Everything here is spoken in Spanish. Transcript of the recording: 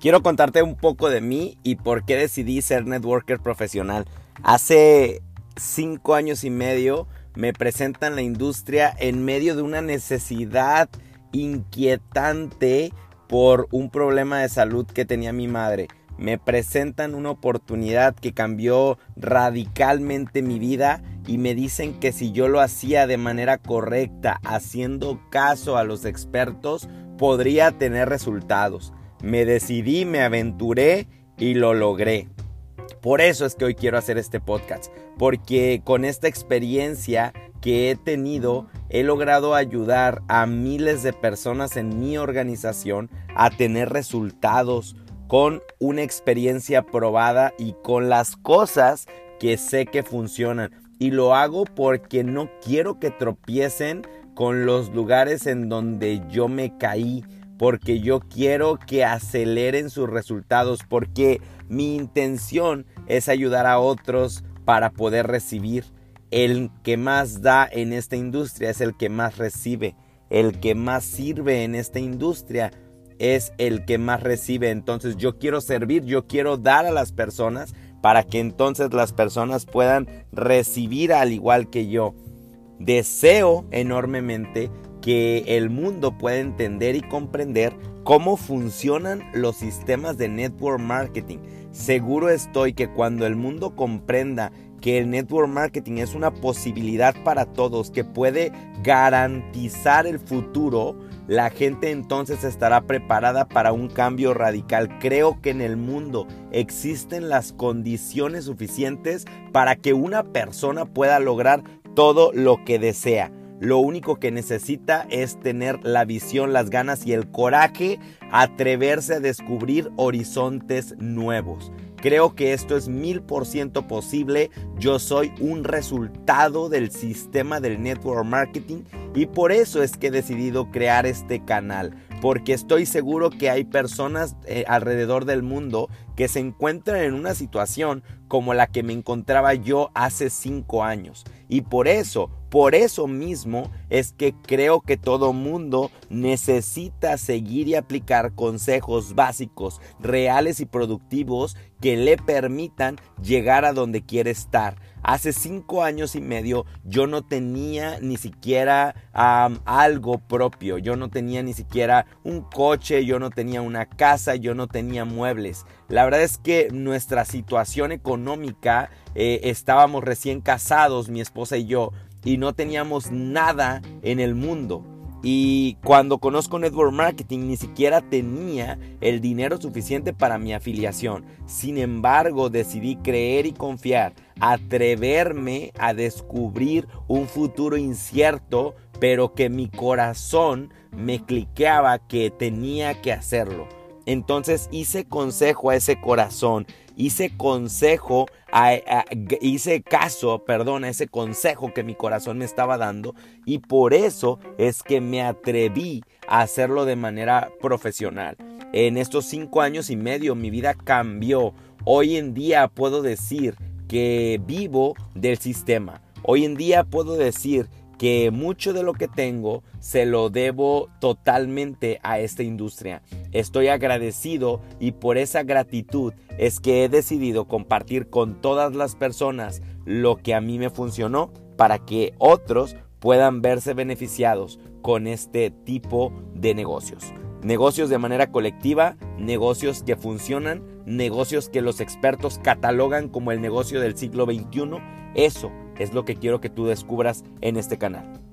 Quiero contarte un poco de mí y por qué decidí ser networker profesional. Hace cinco años y medio me presentan la industria en medio de una necesidad inquietante por un problema de salud que tenía mi madre. Me presentan una oportunidad que cambió radicalmente mi vida y me dicen que si yo lo hacía de manera correcta, haciendo caso a los expertos, podría tener resultados. Me decidí, me aventuré y lo logré. Por eso es que hoy quiero hacer este podcast, porque con esta experiencia que he tenido, he logrado ayudar a miles de personas en mi organización a tener resultados con una experiencia probada y con las cosas que sé que funcionan. Y lo hago porque no quiero que tropiecen con los lugares en donde yo me caí porque yo quiero que aceleren sus resultados, porque mi intención es ayudar a otros para poder recibir. El que más da en esta industria es el que más recibe. El que más sirve en esta industria es el que más recibe. Entonces yo quiero servir, yo quiero dar a las personas para que entonces las personas puedan recibir al igual que yo. Deseo enormemente que el mundo pueda entender y comprender cómo funcionan los sistemas de network marketing. Seguro estoy que cuando el mundo comprenda que el network marketing es una posibilidad para todos, que puede garantizar el futuro, la gente entonces estará preparada para un cambio radical. Creo que en el mundo existen las condiciones suficientes para que una persona pueda lograr todo lo que desea. Lo único que necesita es tener la visión, las ganas y el coraje, atreverse a descubrir horizontes nuevos. Creo que esto es mil por ciento posible. Yo soy un resultado del sistema del network marketing y por eso es que he decidido crear este canal. Porque estoy seguro que hay personas eh, alrededor del mundo que se encuentran en una situación como la que me encontraba yo hace cinco años. Y por eso por eso mismo es que creo que todo mundo necesita seguir y aplicar consejos básicos, reales y productivos que le permitan llegar a donde quiere estar. Hace cinco años y medio yo no tenía ni siquiera algo propio, yo no tenía ni siquiera un coche, yo no tenía una casa, yo no tenía muebles. La verdad es que nuestra situación económica, eh, estábamos recién casados, mi esposa y yo, y no teníamos nada en el mundo. Y cuando conozco Network Marketing ni siquiera tenía el dinero suficiente para mi afiliación. Sin embargo, decidí creer y confiar, atreverme a descubrir un futuro incierto, pero que mi corazón me cliqueaba que tenía que hacerlo. Entonces hice consejo a ese corazón hice consejo, hice caso, perdón, a ese consejo que mi corazón me estaba dando y por eso es que me atreví a hacerlo de manera profesional. En estos cinco años y medio mi vida cambió. Hoy en día puedo decir que vivo del sistema. Hoy en día puedo decir que mucho de lo que tengo se lo debo totalmente a esta industria. Estoy agradecido y por esa gratitud es que he decidido compartir con todas las personas lo que a mí me funcionó para que otros puedan verse beneficiados con este tipo de negocios. Negocios de manera colectiva, negocios que funcionan, negocios que los expertos catalogan como el negocio del siglo XXI. Eso es lo que quiero que tú descubras en este canal.